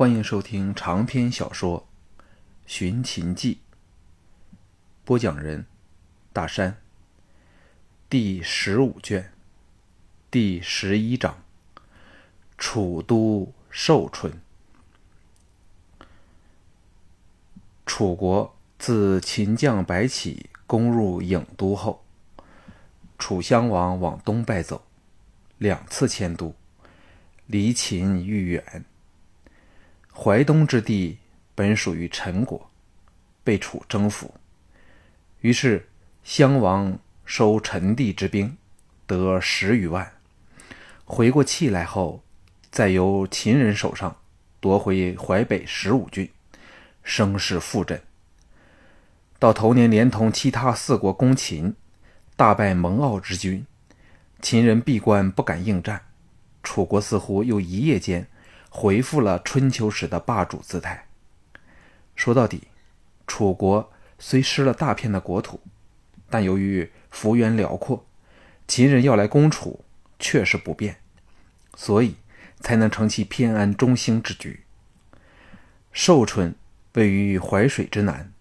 欢迎收听长篇小说《寻秦记》，播讲人：大山。第十五卷，第十一章：楚都寿春。楚国自秦将白起攻入郢都后，楚襄王往东败走，两次迁都，离秦愈远。淮东之地本属于陈国，被楚征服，于是襄王收陈地之兵，得十余万。回过气来后，再由秦人手上夺回淮北十五郡，声势复振。到头年，连同其他四国攻秦，大败蒙骜之军，秦人闭关不敢应战，楚国似乎又一夜间。恢复了春秋时的霸主姿态。说到底，楚国虽失了大片的国土，但由于幅员辽阔，秦人要来攻楚确实不便，所以才能成其偏安中兴之局。寿春位于淮水之南，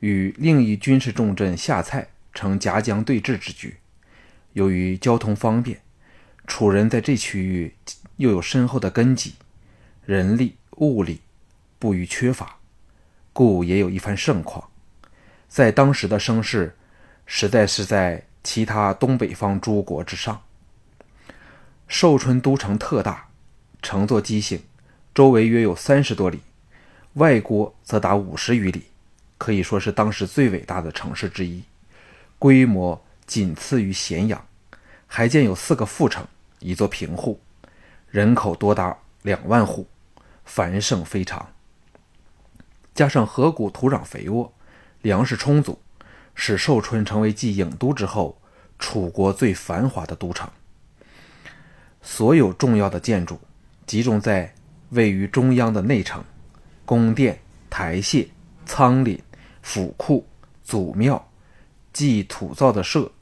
与另一军事重镇下蔡成夹江对峙之局。由于交通方便，楚人在这区域。又有深厚的根基，人力物力不予缺乏，故也有一番盛况。在当时的声势，实在是在其他东北方诸国之上。寿春都城特大，城作畸形，周围约有三十多里，外郭则达五十余里，可以说是当时最伟大的城市之一，规模仅次于咸阳。还建有四个副城，一座平户。人口多达两万户，繁盛非常。加上河谷土壤肥沃，粮食充足，使寿春成为继郢都之后楚国最繁华的都城。所有重要的建筑集中在位于中央的内城，宫殿、台榭、仓廪、府库、祖庙、祭土灶的社、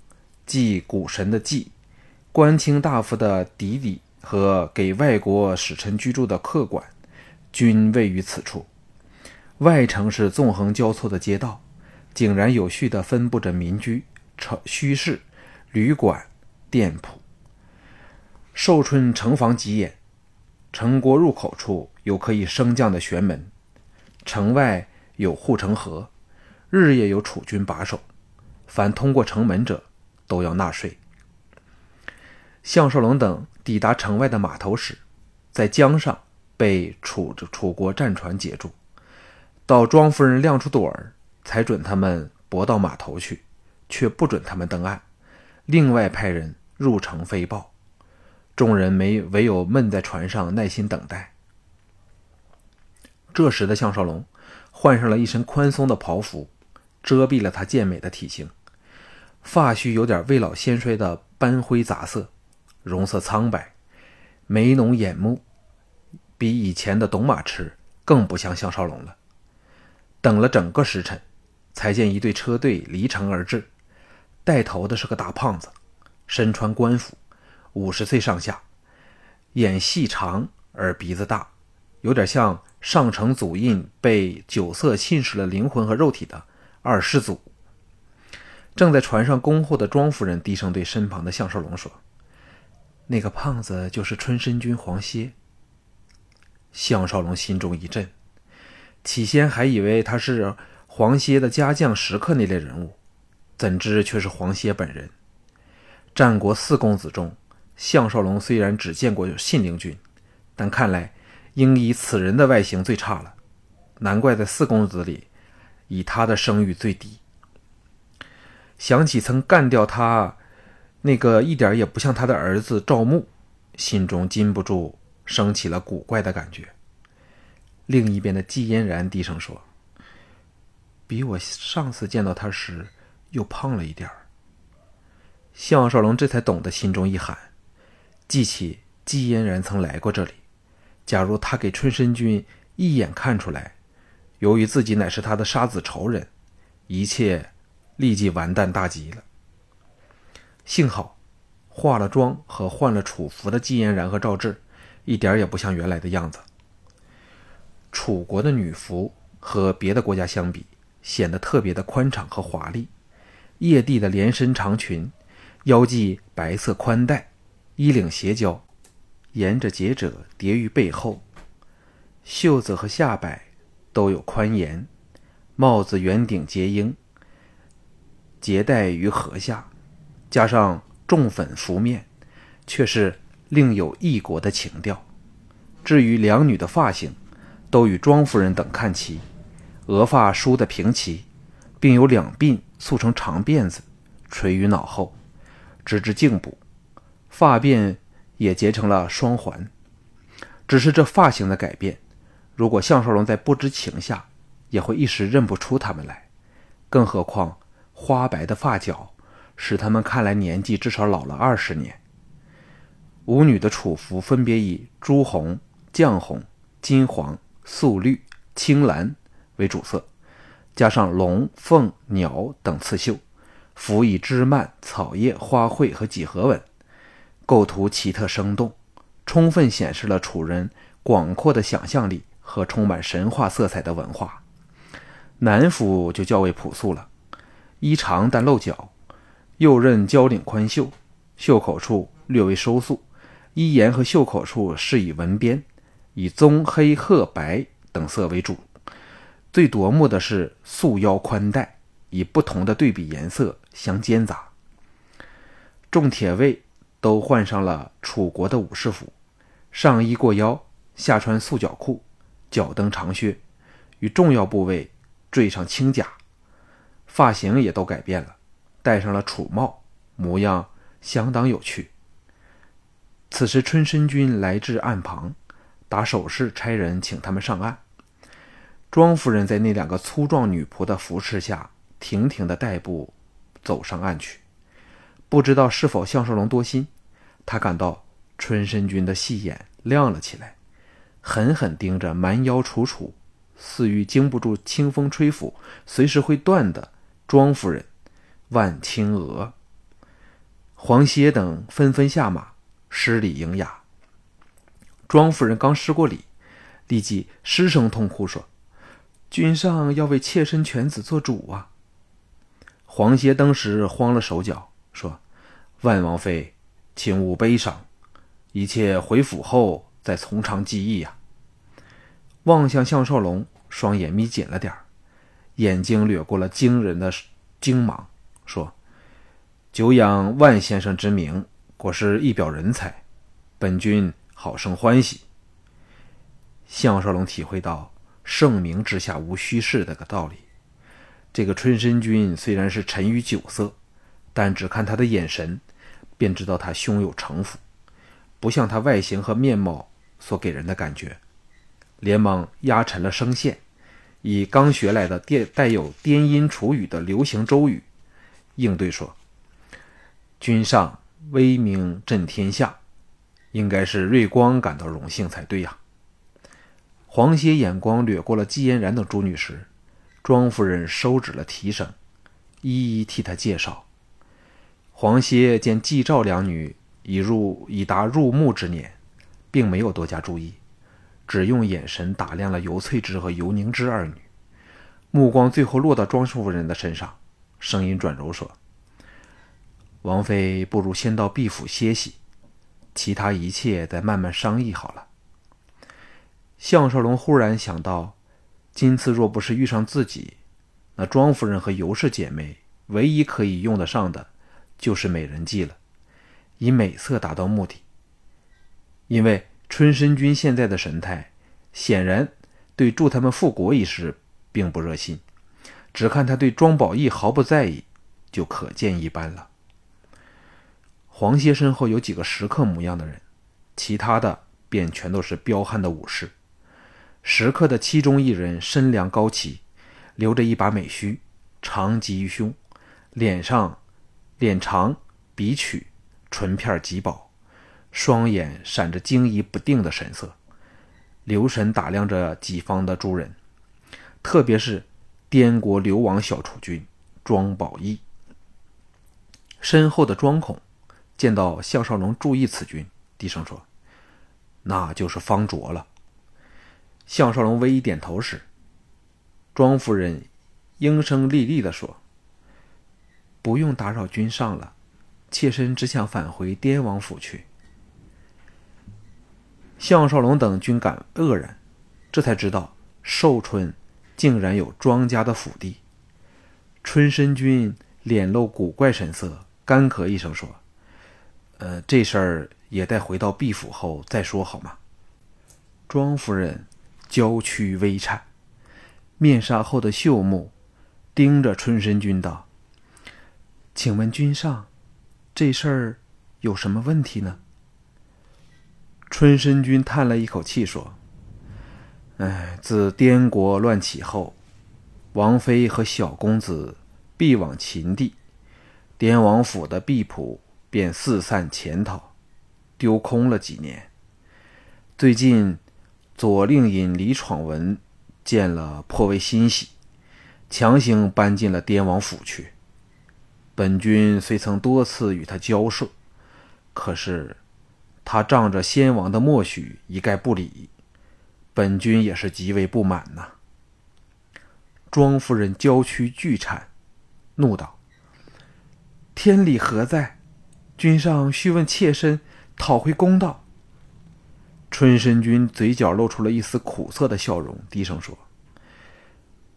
祭古神的祭、官卿大夫的邸邸。和给外国使臣居住的客馆，均位于此处。外城是纵横交错的街道，井然有序地分布着民居、城虚室、旅馆、店铺。寿春城防极严，城国入口处有可以升降的玄门，城外有护城河，日夜有楚军把守，凡通过城门者都要纳税。项少龙等抵达城外的码头时，在江上被楚楚国战船截住，到庄夫人亮出朵儿，才准他们泊到码头去，却不准他们登岸，另外派人入城飞报。众人没唯有闷在船上耐心等待。这时的项少龙换上了一身宽松的袍服，遮蔽了他健美的体型，发须有点未老先衰的斑灰杂色。容色苍白，眉浓眼目，比以前的董马痴更不像项少龙了。等了整个时辰，才见一队车队离城而至，带头的是个大胖子，身穿官服，五十岁上下，眼细长而鼻子大，有点像上承祖印被酒色侵蚀了灵魂和肉体的二世祖。正在船上恭候的庄夫人低声对身旁的项少龙说。那个胖子就是春申君黄歇。项少龙心中一震，起先还以为他是黄歇的家将、食客那类人物，怎知却是黄歇本人。战国四公子中，项少龙虽然只见过信陵君，但看来应以此人的外形最差了。难怪在四公子里，以他的声誉最低。想起曾干掉他。那个一点也不像他的儿子赵牧，心中禁不住升起了古怪的感觉。另一边的季嫣然低声说：“比我上次见到他时又胖了一点儿。”项少龙这才懂得心中一寒，记起季嫣然曾来过这里。假如他给春申君一眼看出来，由于自己乃是他的杀子仇人，一切立即完蛋大吉了。幸好，化了妆和换了楚服的季嫣然和赵志，一点也不像原来的样子。楚国的女服和别的国家相比，显得特别的宽敞和华丽。夜帝的连身长裙，腰系白色宽带，衣领斜交，沿着结褶叠于背后，袖子和下摆都有宽檐，帽子圆顶结缨，结带于颌下，加上重粉拂面，却是另有异国的情调。至于两女的发型，都与庄夫人等看齐，额发梳得平齐，并有两鬓束成长辫子，垂于脑后，直至颈部，发辫也结成了双环。只是这发型的改变，如果项少龙在不知情下，也会一时认不出他们来。更何况花白的发角，使他们看来年纪至少老了二十年。舞女的楚服分别以朱红、绛红、金黄。素绿、青蓝为主色，加上龙、凤、鸟等刺绣，辅以枝蔓、草叶、花卉和几何纹，构图奇特生动，充分显示了楚人广阔的想象力和充满神话色彩的文化。男服就较为朴素了，衣长但露脚，右衽交领宽袖，袖口处略微收束，衣沿和袖口处是以纹边。以棕、黑、褐、白等色为主，最夺目的是束腰宽带，以不同的对比颜色相间杂。众铁卫都换上了楚国的武士服，上衣过腰，下穿束脚裤，脚蹬长靴，与重要部位缀上轻甲，发型也都改变了，戴上了楚帽，模样相当有趣。此时春申君来至岸旁。打手势，差人请他们上岸。庄夫人在那两个粗壮女仆的扶持下，亭亭的带步走上岸去。不知道是否项少龙多心，他感到春申君的细眼亮了起来，狠狠盯着蛮腰楚楚、似欲经不住清风吹拂、随时会断的庄夫人万青娥。黄歇等纷纷下马，施礼迎雅。庄夫人刚施过礼，立即失声痛哭说：“君上要为妾身犬子做主啊！”黄歇当时慌了手脚，说：“万王妃，请勿悲伤，一切回府后再从长计议呀。”望向项少龙，双眼眯紧了点儿，眼睛掠过了惊人的精芒，说：“久仰万先生之名，果是一表人才，本君。”好生欢喜。项少龙体会到盛名之下无虚事的个道理。这个春申君虽然是沉于酒色，但只看他的眼神，便知道他胸有城府，不像他外形和面貌所给人的感觉。连忙压沉了声线，以刚学来的带带有颠音楚语的流行周语应对说：“君上威名震天下。”应该是瑞光感到荣幸才对呀。黄歇眼光掠过了季嫣然等诸女时，庄夫人收止了提声，一一替他介绍。黄歇见季赵两女已入已达入暮之年，并没有多加注意，只用眼神打量了尤翠芝和尤凝之二女，目光最后落到庄夫人的身上，声音转柔说：“王妃不如先到毕府歇息。”其他一切再慢慢商议好了。项少龙忽然想到，今次若不是遇上自己，那庄夫人和尤氏姐妹唯一可以用得上的，就是美人计了，以美色达到目的。因为春申君现在的神态，显然对助他们复国一事并不热心，只看他对庄宝义毫不在意，就可见一斑了。黄歇身后有几个食客模样的人，其他的便全都是彪悍的武士。食客的其中一人身量高齐，留着一把美须，长及于胸，脸上脸长，鼻曲，唇片极薄，双眼闪着惊疑不定的神色，留神打量着己方的诸人，特别是滇国流亡小楚军庄宝义。身后的庄孔。见到项少龙注意此君，低声说：“那就是方卓了。”项少龙微一点头时，庄夫人应声厉厉地说：“不用打扰君上了，妾身只想返回滇王府去。”项少龙等均感愕然，这才知道寿春竟然有庄家的府邸。春申君脸露古怪神色，干咳一声说：“呃，这事儿也待回到毕府后再说好吗？”庄夫人娇躯微颤，面纱后的秀目盯着春申君道：“请问君上，这事儿有什么问题呢？”春申君叹了一口气说：“哎，自滇国乱起后。”王妃和小公子必往秦地，滇王府的婢仆便四散潜逃，丢空了几年。最近，左令尹李闯文见了颇为欣喜，强行搬进了滇王府去。本君虽曾多次与他交涉，可是他仗着先王的默许一概不理，本君也是极为不满呐。庄夫人娇躯巨颤，怒道：“天理何在？君上须问妾身，讨回公道。”春申君嘴角露出了一丝苦涩的笑容，低声说：“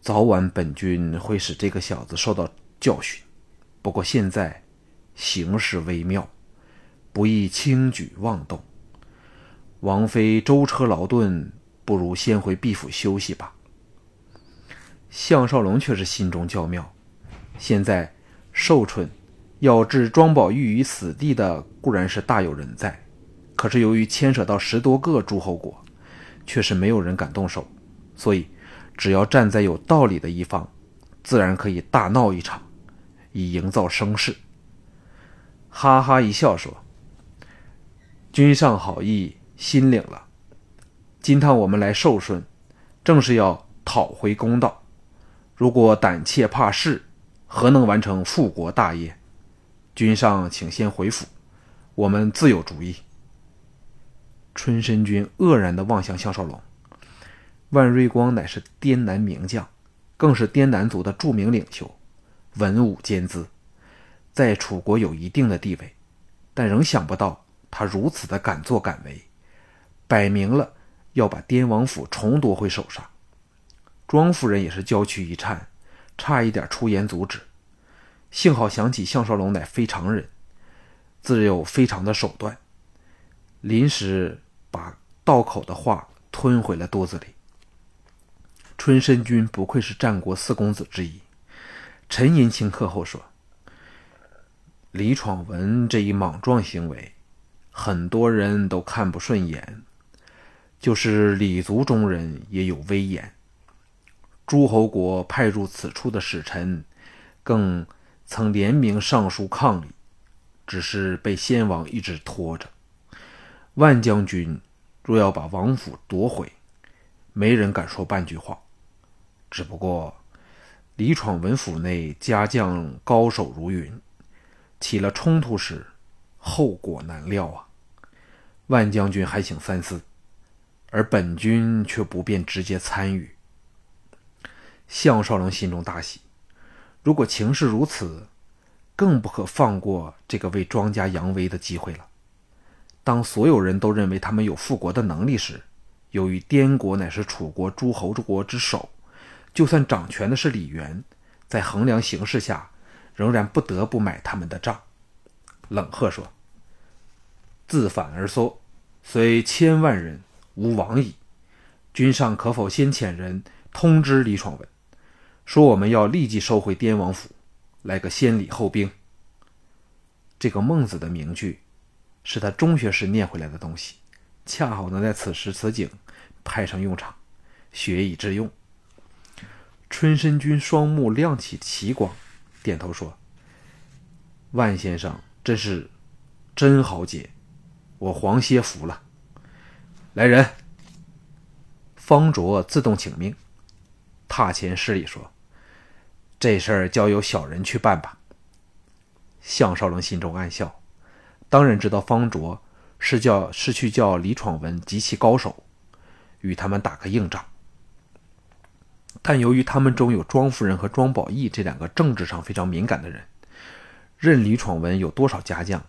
早晚本君会使这个小子受到教训。不过现在形势微妙，不宜轻举妄动。王妃舟车劳顿，不如先回毕府休息吧。”项少龙却是心中较妙。现在寿春要置庄宝玉于死地的固然是大有人在，可是由于牵扯到十多个诸侯国，却是没有人敢动手。所以，只要站在有道理的一方，自然可以大闹一场，以营造声势。哈哈一笑说：“君上好意，心领了。今趟我们来寿顺，正是要讨回公道。”如果胆怯怕事，何能完成复国大业？君上，请先回府，我们自有主意。春申君愕然地望向项少龙。万瑞光乃是滇南名将，更是滇南族的著名领袖，文武兼资，在楚国有一定的地位，但仍想不到他如此的敢作敢为，摆明了要把滇王府重夺回手上。庄夫人也是娇躯一颤，差一点出言阻止。幸好想起项少龙乃非常人，自有非常的手段，临时把道口的话吞回了肚子里。春申君不愧是战国四公子之一，沉吟顷刻后说：“李闯文这一莽撞行为，很多人都看不顺眼，就是李族中人也有威严。”诸侯国派入此处的使臣，更曾联名上书抗礼，只是被先王一直拖着。万将军若要把王府夺回，没人敢说半句话。只不过李闯文府内家将高手如云，起了冲突时，后果难料啊！万将军还请三思，而本军却不便直接参与。项少龙心中大喜，如果情势如此，更不可放过这个为庄家扬威的机会了。当所有人都认为他们有复国的能力时，由于滇国乃是楚国诸侯国之首，就算掌权的是李元，在衡量形势下，仍然不得不买他们的账。冷喝说：“自反而缩，虽千万人，无往矣。君上可否先遣人通知李闯文？”说我们要立即收回滇王府，来个先礼后兵。这个孟子的名句，是他中学时念回来的东西，恰好能在此时此景派上用场，学以致用。春申君双目亮起奇光，点头说：“万先生真是真豪杰，我黄歇服了。”来人，方卓自动请命，踏前施礼说。这事儿交由小人去办吧。项少龙心中暗笑，当然知道方卓是叫是去叫李闯文及其高手，与他们打个硬仗。但由于他们中有庄夫人和庄宝义这两个政治上非常敏感的人，任李闯文有多少家将，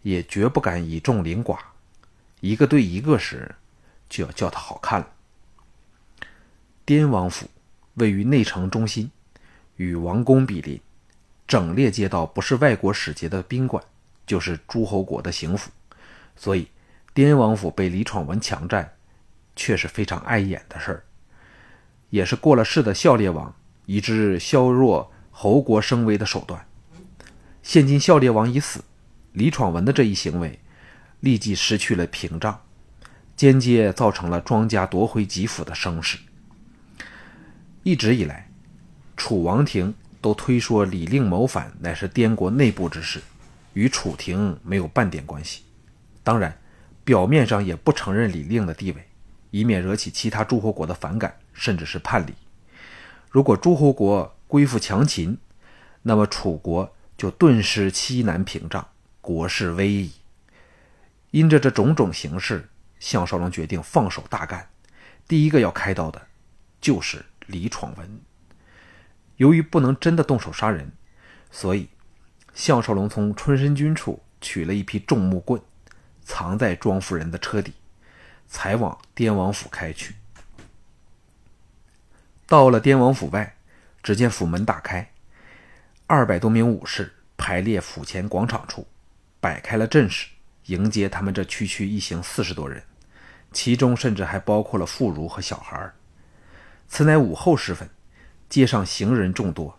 也绝不敢以众凌寡。一个对一个时，就要叫他好看了。滇王府位于内城中心，与王宫比邻，整列街道不是外国使节的宾馆，就是诸侯国的行府，所以滇王府被李闯文强占，却是非常碍眼的事儿。也是过了世的孝烈王以致削弱侯国声威的手段。现今孝烈王已死，李闯文的这一行为立即失去了屏障，间接造成了庄家夺回吉府的声势。一直以来，楚王庭都推说李令谋反乃是滇国内部之事，与楚庭没有半点关系。当然，表面上也不承认李令的地位，以免惹起其他诸侯国的反感。甚至是叛离。如果诸侯国归附强秦，那么楚国就顿时西南屏障，国势危矣。因着这种种形势，项少龙决定放手大干。第一个要开刀的，就是李闯文。由于不能真的动手杀人，所以项少龙从春申君处取了一批重木棍，藏在庄夫人的车底，才往滇王府开去。到了滇王府外，只见府门打开，二百多名武士排列府前广场处，摆开了阵势，迎接他们这区区一行四十多人，其中甚至还包括了妇孺和小孩。此乃午后时分，街上行人众多，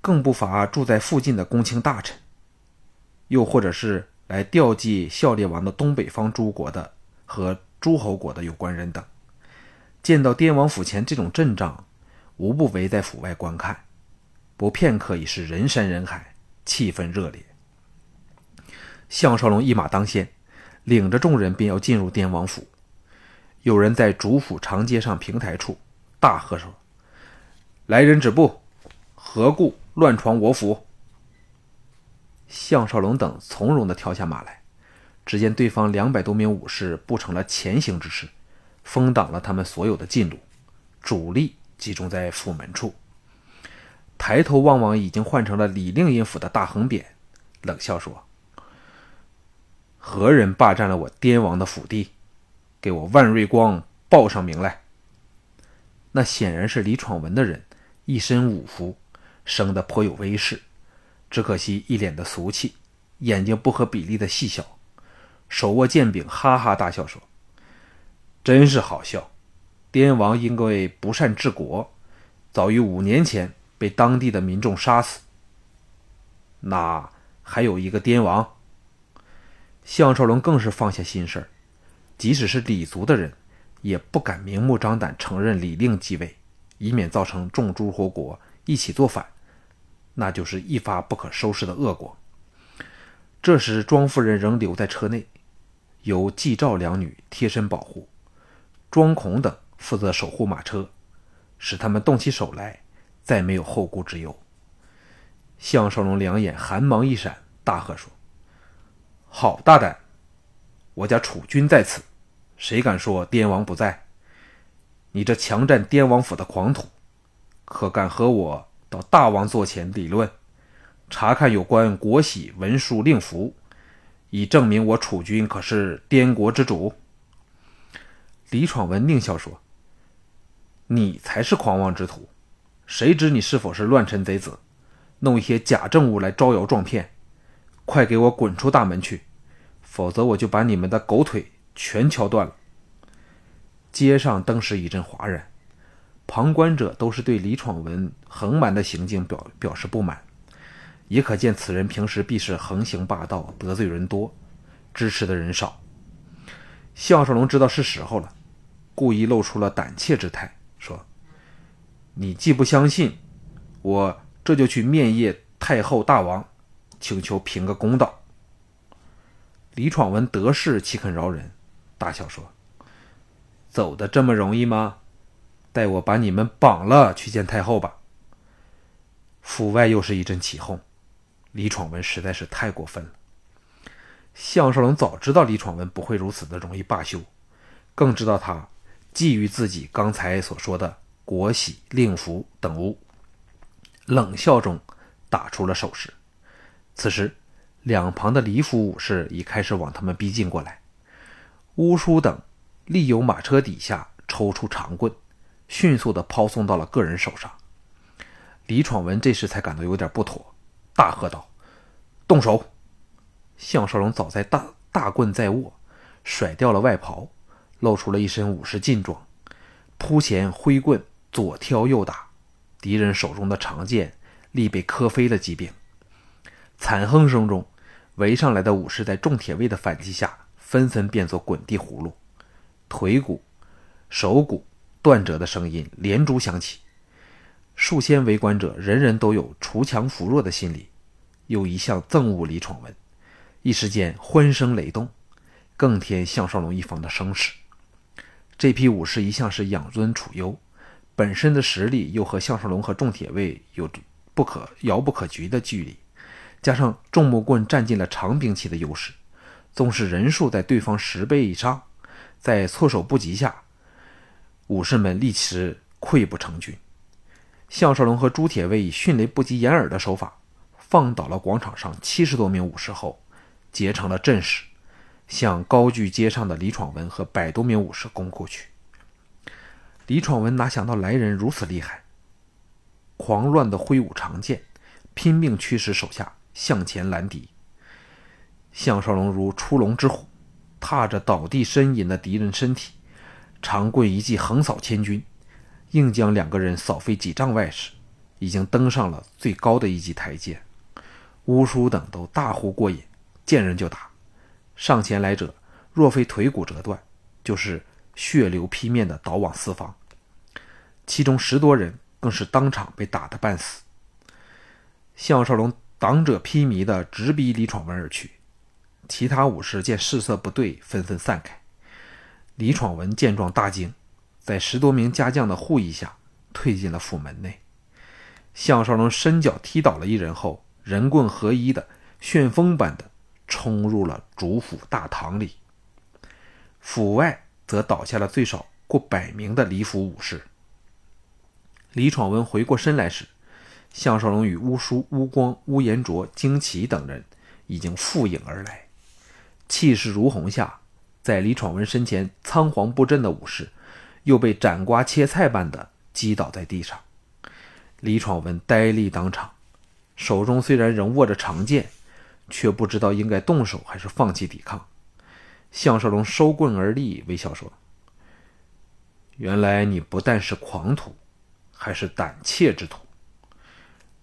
更不乏住在附近的公卿大臣，又或者是来吊祭孝烈王的东北方诸国的和诸侯国的有关人等。见到滇王府前这种阵仗，无不围在府外观看，不片刻已是人山人海，气氛热烈。项少龙一马当先，领着众人便要进入滇王府。有人在主府长街上平台处大喝说：“来人止步！何故乱闯我府？”项少龙等从容地跳下马来，只见对方两百多名武士布成了前行之势。封挡了他们所有的进路，主力集中在府门处。抬头望望已经换成了李令尹府的大横匾，冷笑说：“何人霸占了我滇王的府地？给我万瑞光报上名来！”那显然是李闯文的人，一身武服，生得颇有威势，只可惜一脸的俗气，眼睛不合比例的细小，手握剑柄，哈哈大笑说。真是好笑！滇王因为不善治国，早于五年前被当地的民众杀死。那还有一个滇王，项少龙更是放下心事儿，即使是李族的人，也不敢明目张胆承认李令继位，以免造成众诸侯国一起作反，那就是一发不可收拾的恶果。这时，庄夫人仍留在车内，由季赵两女贴身保护。庄孔等负责守护马车，使他们动起手来，再没有后顾之忧。项少龙两眼寒芒一闪，大喝说：“好大胆！我家楚军在此，谁敢说滇王不在？你这强占滇王府的狂徒，可敢和我到大王座前理论，查看有关国玺文书令符，以证明我楚军可是滇国之主？”李闯文狞笑说：“你才是狂妄之徒，谁知你是否是乱臣贼子，弄一些假证物来招摇撞骗？快给我滚出大门去，否则我就把你们的狗腿全敲断了！”街上登时一阵哗然，旁观者都是对李闯文横蛮的行径表表示不满，也可见此人平时必是横行霸道，得罪人多，支持的人少。项少龙知道是时候了。故意露出了胆怯之态，说：“你既不相信，我这就去面谒太后大王，请求评个公道。”李闯文得势岂肯饶人，大笑说：“走的这么容易吗？待我把你们绑了去见太后吧。”府外又是一阵起哄，李闯文实在是太过分了。项少龙早知道李闯文不会如此的容易罢休。更知道他觊觎自己刚才所说的国玺、令符等物，冷笑中打出了手势。此时，两旁的李府武士已开始往他们逼近过来。乌叔等立有马车底下抽出长棍，迅速地抛送到了个人手上。李闯文这时才感到有点不妥，大喝道：“动手！”项少龙早在大大棍在握，甩掉了外袍，露出了一身武士劲装，扑前挥棍，左挑右打，敌人手中的长剑力被磕飞了几柄。惨哼声中，围上来的武士在重铁卫的反击下，纷纷变作滚地葫芦，腿骨、手骨断折的声音连珠响起。数千围观者人人都有锄强扶弱的心理，又一向憎恶李闯文，一时间欢声雷动，更添项少龙一方的声势。这批武士一向是养尊处优，本身的实力又和项少龙和重铁卫有不可遥不可及的距离。加上重木棍占尽了长兵器的优势，纵使人数在对方十倍以上，在措手不及下，武士们立时溃不成军。项少龙和朱铁卫以迅雷不及掩耳的手法，放倒了广场上七十多名武士后，结成了阵势，向高踞街上的李闯文和百多名武士攻过去。李闯文哪想到来人如此厉害，狂乱的挥舞长剑，拼命驱使手下。向前拦敌，项少龙如出笼之虎，踏着倒地呻吟的敌人身体，长棍一记横扫千军，硬将两个人扫飞几丈外时，已经登上了最高的一级台阶。乌叔等都大呼过瘾，见人就打。上前来者，若非腿骨折断，就是血流披面的倒往四方。其中十多人更是当场被打得半死。项少龙。挡者披靡的直逼李闯文而去，其他武士见势色不对，纷纷散开。李闯文见状大惊，在十多名家将的护翼下，退进了府门内。项少龙伸脚踢倒了一人后，人棍合一的旋风般的冲入了主府大堂里。府外则倒下了最少过百名的李府武士。李闯文回过身来时，项少龙与乌叔、乌光、乌延灼、惊奇等人已经负影而来，气势如虹下，在李闯文身前仓皇布阵的武士，又被斩瓜切菜般的击倒在地上。李闯文呆立当场，手中虽然仍握着长剑，却不知道应该动手还是放弃抵抗。项少龙收棍而立，微笑说：“原来你不但是狂徒，还是胆怯之徒。”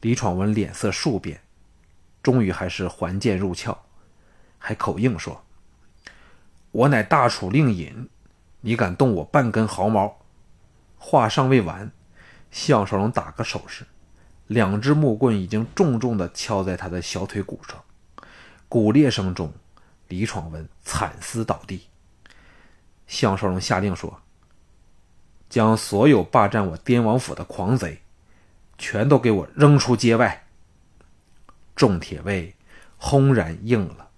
李闯文脸色数变，终于还是还剑入鞘，还口硬说：“我乃大楚令尹，你敢动我半根毫毛？”话尚未完，项少龙打个手势，两只木棍已经重重地敲在他的小腿骨上，骨裂声中，李闯文惨死倒地。项少龙下令说：“将所有霸占我滇王府的狂贼。”全都给我扔出街外！众铁卫轰然应了。